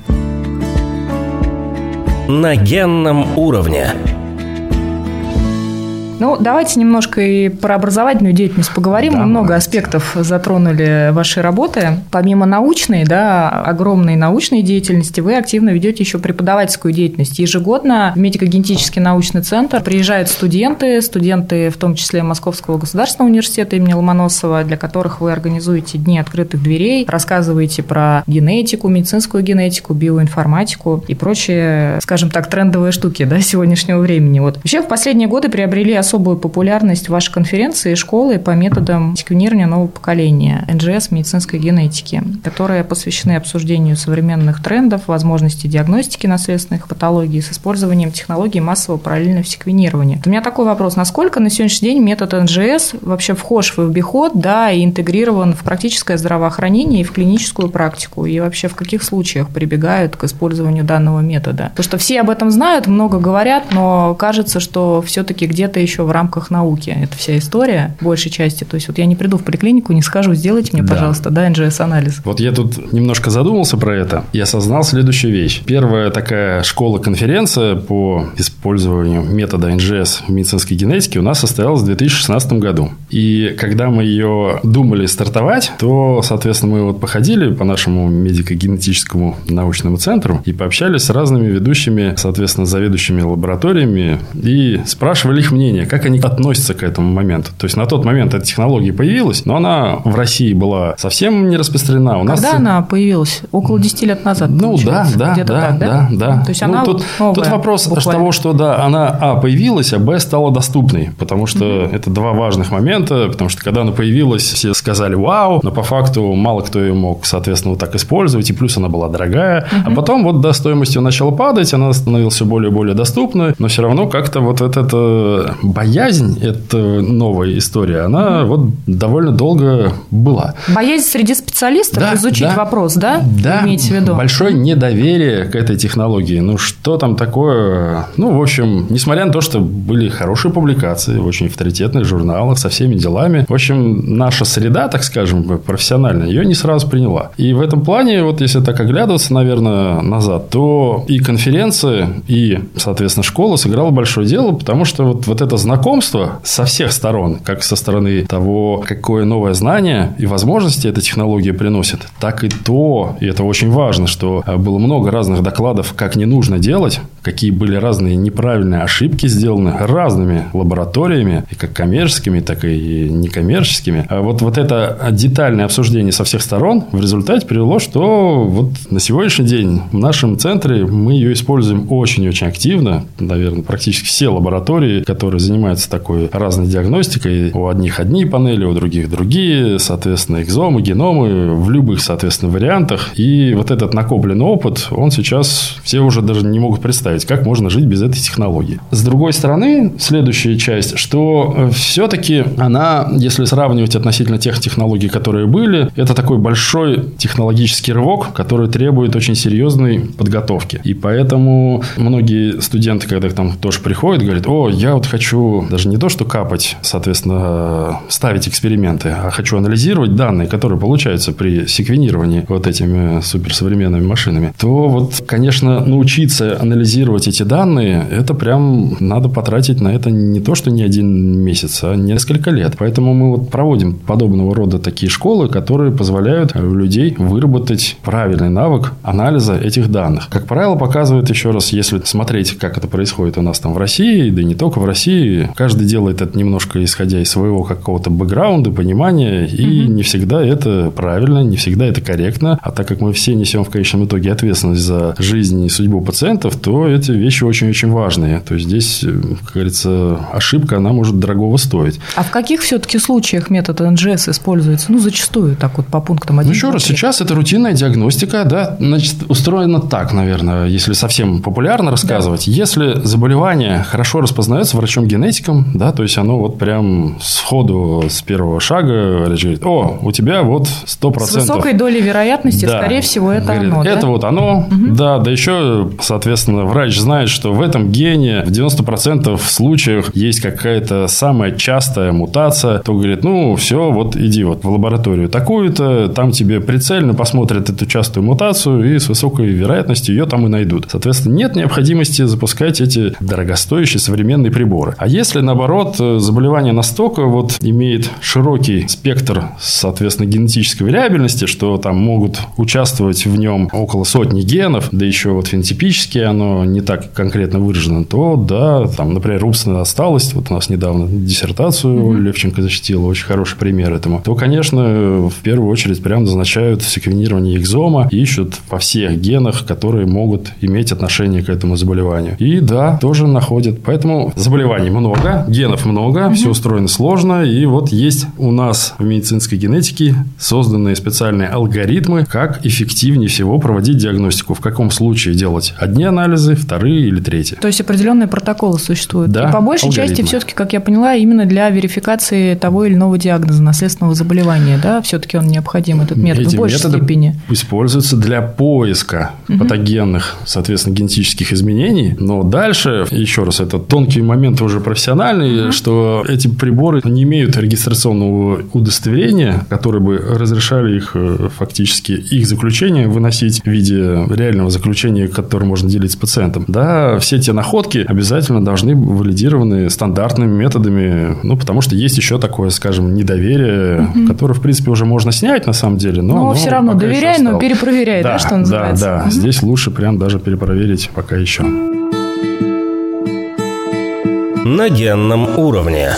На генном уровне. Ну, давайте немножко и про образовательную деятельность поговорим. Мы много аспектов затронули вашей работы. Помимо научной, да, огромной научной деятельности, вы активно ведете еще преподавательскую деятельность. Ежегодно в медико-генетический научный центр приезжают студенты, студенты в том числе Московского государственного университета имени Ломоносова, для которых вы организуете дни открытых дверей, рассказываете про генетику, медицинскую генетику, биоинформатику и прочие, скажем так, трендовые штуки да, сегодняшнего времени. Вот. Вообще в последние годы приобрели особую популярность вашей конференции и школы по методам секвенирования нового поколения НЖС медицинской генетики, которые посвящены обсуждению современных трендов, возможностей диагностики наследственных патологий с использованием технологий массового параллельного секвенирования. У меня такой вопрос. Насколько на сегодняшний день метод НЖС вообще вхож в обиход, да, и интегрирован в практическое здравоохранение и в клиническую практику? И вообще в каких случаях прибегают к использованию данного метода? Потому что все об этом знают, много говорят, но кажется, что все-таки где-то еще еще в рамках науки. Это вся история, большей части. То есть вот я не приду в поликлинику, не скажу, сделайте мне, да. пожалуйста, да, NGS-анализ. Вот я тут немножко задумался про это и осознал следующую вещь. Первая такая школа-конференция по использованию метода NGS в медицинской генетике у нас состоялась в 2016 году. И когда мы ее думали стартовать, то, соответственно, мы вот походили по нашему медико-генетическому научному центру и пообщались с разными ведущими, соответственно, заведующими лабораториями и спрашивали их мнение, населения, как они относятся к этому моменту. То есть на тот момент эта технология появилась, но она в России была совсем не распространена. У Когда нас... она появилась? Около 10 лет назад. Ну да, да, да, так, да, да, да. То есть ну, она тут, новая, тут вопрос буквально. того, что да, она а появилась, а б стала доступной, потому что mm-hmm. это два важных момента, потому что когда она появилась, все сказали вау, но по факту мало кто ее мог, соответственно, вот так использовать, и плюс она была дорогая, mm-hmm. а потом вот да, стоимость ее начала падать, она становилась все более и более доступной, но все равно как-то вот это боязнь, это новая история, она mm вот довольно долго была. Боязнь среди специалистов да, изучить да, вопрос, да? Да, имеете в виду? большое недоверие к этой технологии. Ну, что там такое? Ну, в общем, несмотря на то, что были хорошие публикации в очень авторитетных журналах со всеми делами, в общем, наша среда, так скажем, профессиональная, ее не сразу приняла. И в этом плане, вот если так оглядываться, наверное, назад, то и конференция, и, соответственно, школа сыграла большое дело, потому что вот, вот это это знакомство со всех сторон, как со стороны того, какое новое знание и возможности эта технология приносит, так и то, и это очень важно, что э, было много разных докладов, как не нужно делать, какие были разные неправильные ошибки сделаны разными лабораториями, и как коммерческими, так и некоммерческими. А вот, вот это детальное обсуждение со всех сторон в результате привело, что вот на сегодняшний день в нашем центре мы ее используем очень-очень активно. Наверное, практически все лаборатории, которые занимаются такой разной диагностикой. У одних одни панели, у других другие, соответственно, экзомы, геномы в любых, соответственно, вариантах. И вот этот накопленный опыт, он сейчас все уже даже не могут представить, как можно жить без этой технологии. С другой стороны, следующая часть, что э, все-таки она, если сравнивать относительно тех технологий, которые были, это такой большой технологический рывок, который требует очень серьезной подготовки. И поэтому многие студенты, когда к нам тоже приходят, говорят, о, я вот хочу даже не то, что капать, соответственно, ставить эксперименты, а хочу анализировать данные, которые получаются при секвенировании вот этими суперсовременными машинами, то вот, конечно, научиться анализировать эти данные, это прям надо потратить на это не то, что не один месяц, а несколько лет. Поэтому мы вот проводим подобного рода такие школы, которые позволяют у людей выработать правильный навык анализа этих данных. Как правило, показывает еще раз, если смотреть, как это происходит у нас там в России, да и не только в России, каждый делает это немножко исходя из своего какого-то бэкграунда, понимания, и угу. не всегда это правильно, не всегда это корректно. А так как мы все несем в конечном итоге ответственность за жизнь и судьбу пациентов, то эти вещи очень-очень важные. То есть здесь, как говорится, ошибка, она может дорогого стоить. А в каких все-таки случаях метод НЖС используется? Ну, зачастую так вот по пунктам 1. Ну, еще раз, сейчас это рутинная диагностика, да, значит, устроена так, наверное, если совсем популярно рассказывать. Да. Если заболевание хорошо распознается врачом-генетиком, да, то есть оно вот прям сходу с первого шага говорит, о, у тебя вот 100%. С высокой долей вероятности, да. скорее всего, это говорит, оно, Это да? вот оно, угу. да, да еще, соответственно, врач знает, что в этом гене в 90% случаях есть какая-то самая частая мутация, то говорит, ну, все, вот иди вот в лабораторию такую-то, там тебе прицельно посмотрят эту частую мутацию и с высокой вероятностью ее там и найдут. Соответственно, нет необходимости запускать эти дорогостоящие современные приборы. А если, наоборот, заболевание настолько вот имеет широкий спектр, соответственно, генетической вариабельности, что там могут участвовать в нем около сотни генов, да еще вот фенотипически оно не так конкретно выражено, то да, там, например, умственная отсталость, вот у нас недавно диссертацию mm-hmm. Левченко защитила, очень хороший пример этому, то, конечно, в первую очередь прям назначают секвенирование экзома и ищут во всех генах, которые могут иметь отношение к этому заболеванию. И да, тоже находят. Поэтому заболеваний много, генов много, mm-hmm. все устроено сложно, и вот есть у нас в медицинской генетике созданные специальные алгоритмы, как эффективнее всего проводить диагностику, в каком случае делать одни анализы, вторые или третьи. То есть определенные протоколы существуют. Да, и по большей алгоритмы. части все-таки, как я поняла, именно для верификации того или иного диагноза наследственного заболевания, да, все-таки он необходим этот метод Эти в большей степени. Используются для поиска угу. патогенных, соответственно, генетических изменений, но дальше еще раз это тонкий момент уже профессиональный, угу. что эти приборы не имеют регистрационного удостоверения, которое бы разрешали их э, фактически их заключение выносить в виде реального заключения, которое можно делить с пациентом. Да, все те находки обязательно должны быть валидированы стандартными методами, ну, потому что есть еще такое, скажем, недоверие, угу. которое, в принципе, уже можно снять на самом деле, но, но, но все равно доверяй, но перепроверяй, да, да, что называется. Да, да, угу. здесь лучше прям даже перепроверить пока еще. На генном уровне.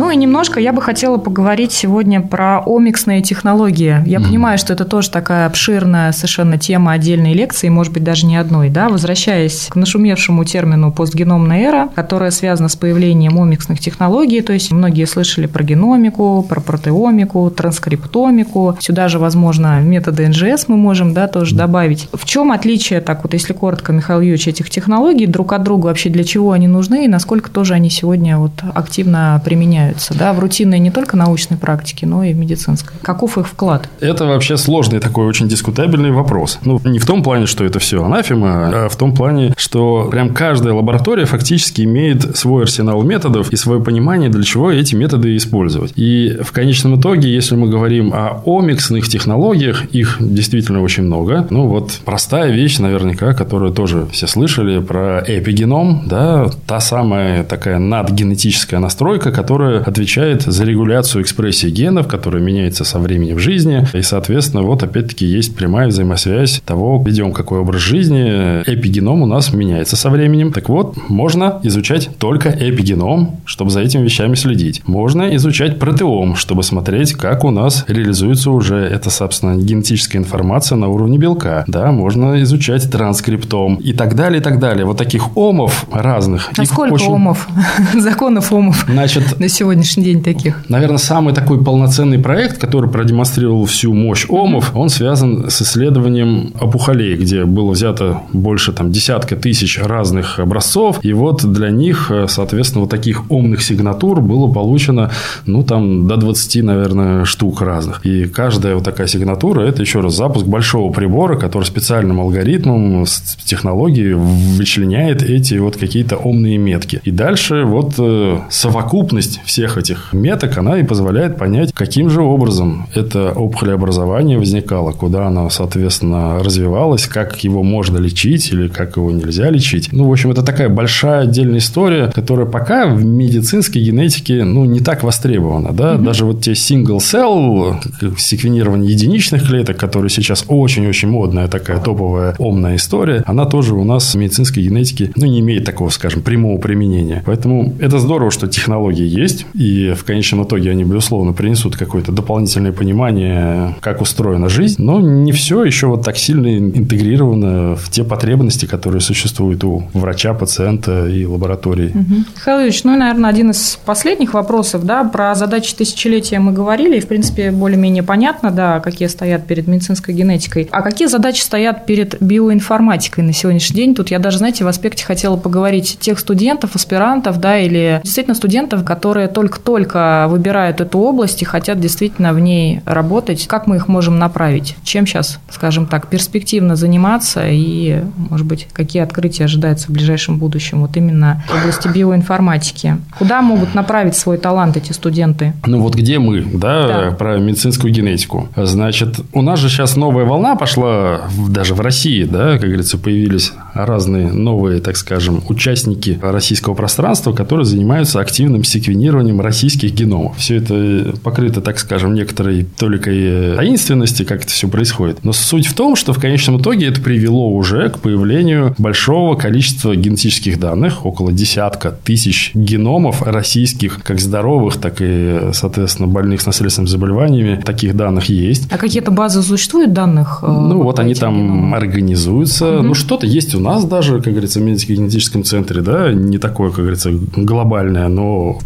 Ну и немножко я бы хотела поговорить сегодня про омиксные технологии. Я mm. понимаю, что это тоже такая обширная совершенно тема отдельной лекции, может быть, даже не одной. Да? Возвращаясь к нашумевшему термину постгеномная эра, которая связана с появлением омиксных технологий, то есть многие слышали про геномику, про протеомику, транскриптомику. Сюда же, возможно, методы НЖС мы можем да, тоже добавить. В чем отличие, так вот, если коротко, Михаил Юрьевич, этих технологий друг от друга, вообще для чего они нужны и насколько тоже они сегодня вот активно применяются? Применяются, да, в рутинной не только научной практике, но и в медицинской. Каков их вклад? Это вообще сложный такой очень дискутабельный вопрос. Ну, не в том плане, что это все анафема, а в том плане, что прям каждая лаборатория фактически имеет свой арсенал методов и свое понимание, для чего эти методы использовать. И в конечном итоге, если мы говорим о омиксных технологиях, их действительно очень много. Ну, вот простая вещь, наверняка, которую тоже все слышали про эпигеном, да, та самая такая надгенетическая настройка, которая которая отвечает за регуляцию экспрессии генов, которая меняется со временем жизни. И, соответственно, вот опять-таки есть прямая взаимосвязь того, ведем какой образ жизни. Эпигеном у нас меняется со временем. Так вот, можно изучать только эпигеном, чтобы за этими вещами следить. Можно изучать протеом, чтобы смотреть, как у нас реализуется уже эта, собственно, генетическая информация на уровне белка. Да, можно изучать транскриптом и так далее, и так далее. Вот таких омов разных. А сколько очень... омов? [LAUGHS] Законов омов. Значит, [LAUGHS] сегодняшний день таких? Наверное, самый такой полноценный проект, который продемонстрировал всю мощь ОМов, он связан с исследованием опухолей, где было взято больше там, десятка тысяч разных образцов. И вот для них, соответственно, вот таких омных сигнатур было получено, ну, там, до 20, наверное, штук разных. И каждая вот такая сигнатура – это, еще раз, запуск большого прибора, который специальным алгоритмом с технологией вычленяет эти вот какие-то омные метки. И дальше вот э, совокупность всех этих меток, она и позволяет понять, каким же образом это опухолеобразование возникало, куда оно, соответственно, развивалось, как его можно лечить или как его нельзя лечить. Ну, в общем, это такая большая отдельная история, которая пока в медицинской генетике, ну, не так востребована, да, mm-hmm. даже вот те single-cell, секвенирование единичных клеток, которые сейчас очень-очень модная такая топовая омная история, она тоже у нас в медицинской генетике, ну, не имеет такого, скажем, прямого применения. Поэтому это здорово, что технологии есть, есть. И в конечном итоге они, безусловно, принесут какое-то дополнительное понимание, как устроена жизнь. Но не все еще вот так сильно интегрировано в те потребности, которые существуют у врача, пациента и лаборатории. Угу. Михаил Ильич, ну, наверное, один из последних вопросов, да, про задачи тысячелетия мы говорили, и, в принципе, более-менее понятно, да, какие стоят перед медицинской генетикой. А какие задачи стоят перед биоинформатикой на сегодняшний день? Тут я даже, знаете, в аспекте хотела поговорить тех студентов, аспирантов, да, или действительно студентов, которые только-только выбирают эту область и хотят действительно в ней работать. Как мы их можем направить? Чем сейчас, скажем так, перспективно заниматься и, может быть, какие открытия ожидаются в ближайшем будущем вот именно в области биоинформатики? Куда могут направить свой талант эти студенты? Ну вот где мы, да, да. про медицинскую генетику. Значит, у нас же сейчас новая волна пошла даже в России, да, как говорится, появились разные новые, так скажем, участники российского пространства, которые занимаются активным секвенированием российских геномов. Все это покрыто, так скажем, некоторой толикой таинственности, как это все происходит. Но суть в том, что в конечном итоге это привело уже к появлению большого количества генетических данных, около десятка тысяч геномов российских, как здоровых, так и, соответственно, больных с наследственными заболеваниями. Таких данных есть. А какие-то базы существуют данных? Э, ну, вот они там геномам? организуются. Угу. Ну, что-то есть у нас даже, как говорится, в медико-генетическом центре, да, не такое, как говорится, глобальное, но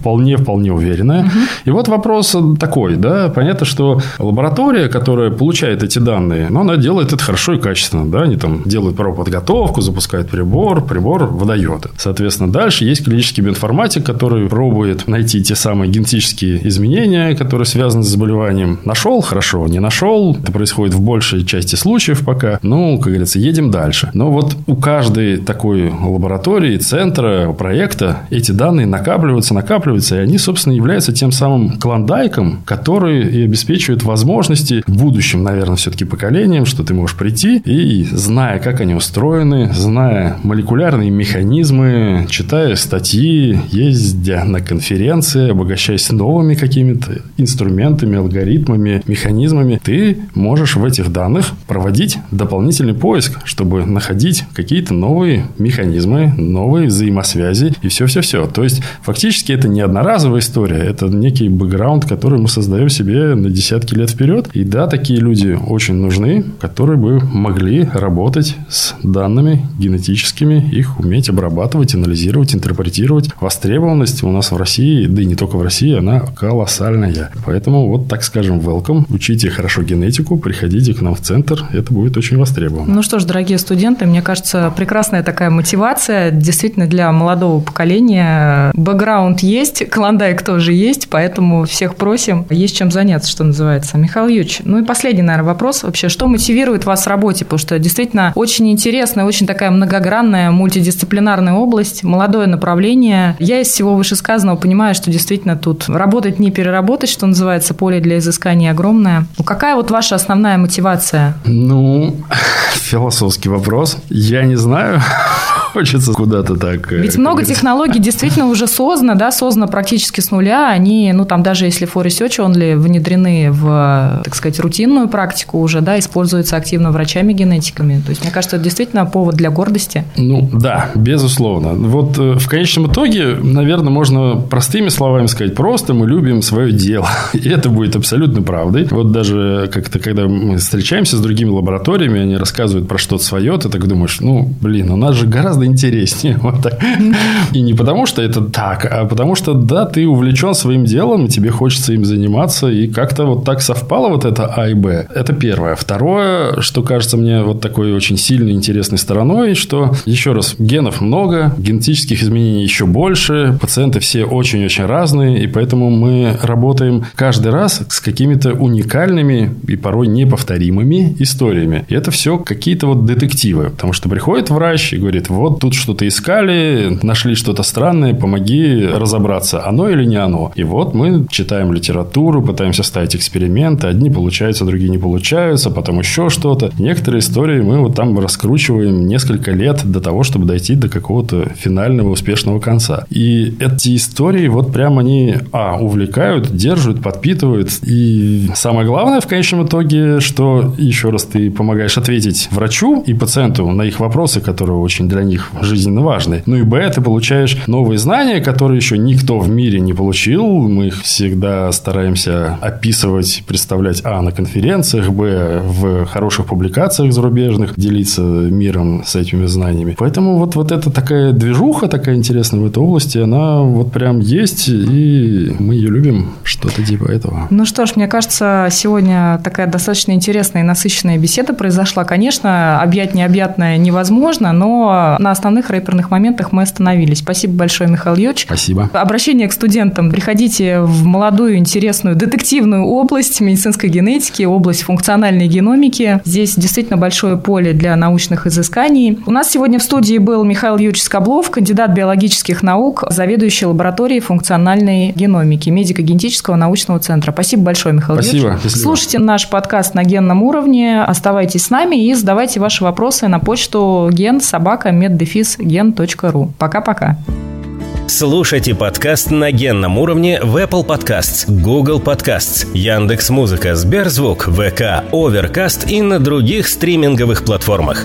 вполне-вполне уверенное. Угу. И вот вопрос такой, да, понятно, что лаборатория, которая получает эти данные, ну, она делает это хорошо и качественно, да, они там делают подготовку, запускают прибор, прибор выдает. Соответственно, дальше есть клинический биоинформатик, который пробует найти те самые генетические изменения, которые связаны с заболеванием. Нашел, хорошо, не нашел, это происходит в большей части случаев пока. Ну, как говорится, едем дальше. Но вот у каждой такой лаборатории, центра, проекта эти данные накапливаются, накапливаются, и они, собственно, являются тем самым клондайком, который и обеспечивает возможности будущим, наверное, все-таки поколениям, что ты можешь прийти и, зная, как они устроены, зная молекулярные механизмы, читая статьи, ездя на конференции, обогащаясь новыми какими-то инструментами, алгоритмами, механизмами, ты можешь в этих данных проводить дополнительный поиск, чтобы находить какие-то новые механизмы, новые взаимосвязи и все-все-все. То есть, фактически это не одноразовая история, это некий бэкграунд, который мы создаем себе на десятки лет вперед. И да, такие люди очень нужны, которые бы могли работать с данными генетическими, их уметь обрабатывать, анализировать, интерпретировать. Востребованность у нас в России, да и не только в России, она колоссальная. Поэтому вот так скажем, welcome. Учите хорошо генетику, приходите к нам в центр, это будет очень востребовано. Ну что ж, дорогие студенты, мне кажется, прекрасная такая мотивация действительно для молодого поколения. Бэкграунд есть, клондайк тоже есть, поэтому всех просим, есть чем заняться, что называется. Михаил Юрьевич, ну и последний, наверное, вопрос вообще, что мотивирует вас в работе, потому что действительно очень интересная, очень такая многогранная, мультидисциплинарная область, молодое направление. Я из всего вышесказанного понимаю, что действительно тут работать не переработать, что называется, поле для изыскания огромное. Ну, какая вот ваша основная мотивация? Ну, [LAUGHS] философский вопрос. Я не знаю [LAUGHS] хочется куда-то так. Э, Ведь много технологий действительно уже создано, да, создано практически с нуля. Они, ну, там даже если for research only внедрены в, так сказать, рутинную практику уже, да, используются активно врачами-генетиками. То есть, мне кажется, это действительно повод для гордости. Ну, да, безусловно. Вот э, в конечном итоге, наверное, можно простыми словами сказать, просто мы любим свое дело. [LAUGHS] И это будет абсолютно правдой. Вот даже как-то, когда мы встречаемся с другими лабораториями, они рассказывают про что-то свое, ты так думаешь, ну, блин, у нас же гораздо гораздо интереснее. [LAUGHS] Вот так. И не потому, что это так, а потому что, да, ты увлечен своим делом, и тебе хочется им заниматься, и как-то вот так совпало вот это А и Б. Это первое. Второе, что кажется мне вот такой очень сильной интересной стороной, что, еще раз, генов много, генетических изменений еще больше, пациенты все очень-очень разные, и поэтому мы работаем каждый раз с какими-то уникальными и порой неповторимыми историями. И это все какие-то вот детективы, потому что приходит врач и говорит, вот вот тут что-то искали, нашли что-то странное, помоги разобраться, оно или не оно. И вот мы читаем литературу, пытаемся ставить эксперименты, одни получаются, другие не получаются, потом еще что-то. Некоторые истории мы вот там раскручиваем несколько лет до того, чтобы дойти до какого-то финального успешного конца. И эти истории вот прям они, а, увлекают, держат, подпитывают. И самое главное в конечном итоге, что еще раз ты помогаешь ответить врачу и пациенту на их вопросы, которые очень для них жизненно важные. Ну и б, ты получаешь новые знания, которые еще никто в мире не получил. Мы их всегда стараемся описывать, представлять, а, на конференциях, б, в хороших публикациях зарубежных, делиться миром с этими знаниями. Поэтому вот, вот эта такая движуха такая интересная в этой области, она вот прям есть, и мы ее любим, что-то типа этого. Ну что ж, мне кажется, сегодня такая достаточно интересная и насыщенная беседа произошла. Конечно, объять необъятное невозможно, но на основных рэперных моментах мы остановились. Спасибо большое, Михаил Юрьевич. Спасибо. Обращение к студентам. Приходите в молодую, интересную, детективную область медицинской генетики, область функциональной геномики. Здесь действительно большое поле для научных изысканий. У нас сегодня в студии был Михаил Юрьевич Скоблов, кандидат биологических наук, заведующий лабораторией функциональной геномики медико-генетического научного центра. Спасибо большое, Михаил Спасибо. Юрьевич. Слушайте наш подкаст на генном уровне, оставайтесь с нами и задавайте ваши вопросы на почту ген собака меддефис Пока-пока. Слушайте подкаст на генном уровне в Apple Podcasts, Google Podcasts, Яндекс.Музыка, Сберзвук, ВК, Overcast и на других стриминговых платформах.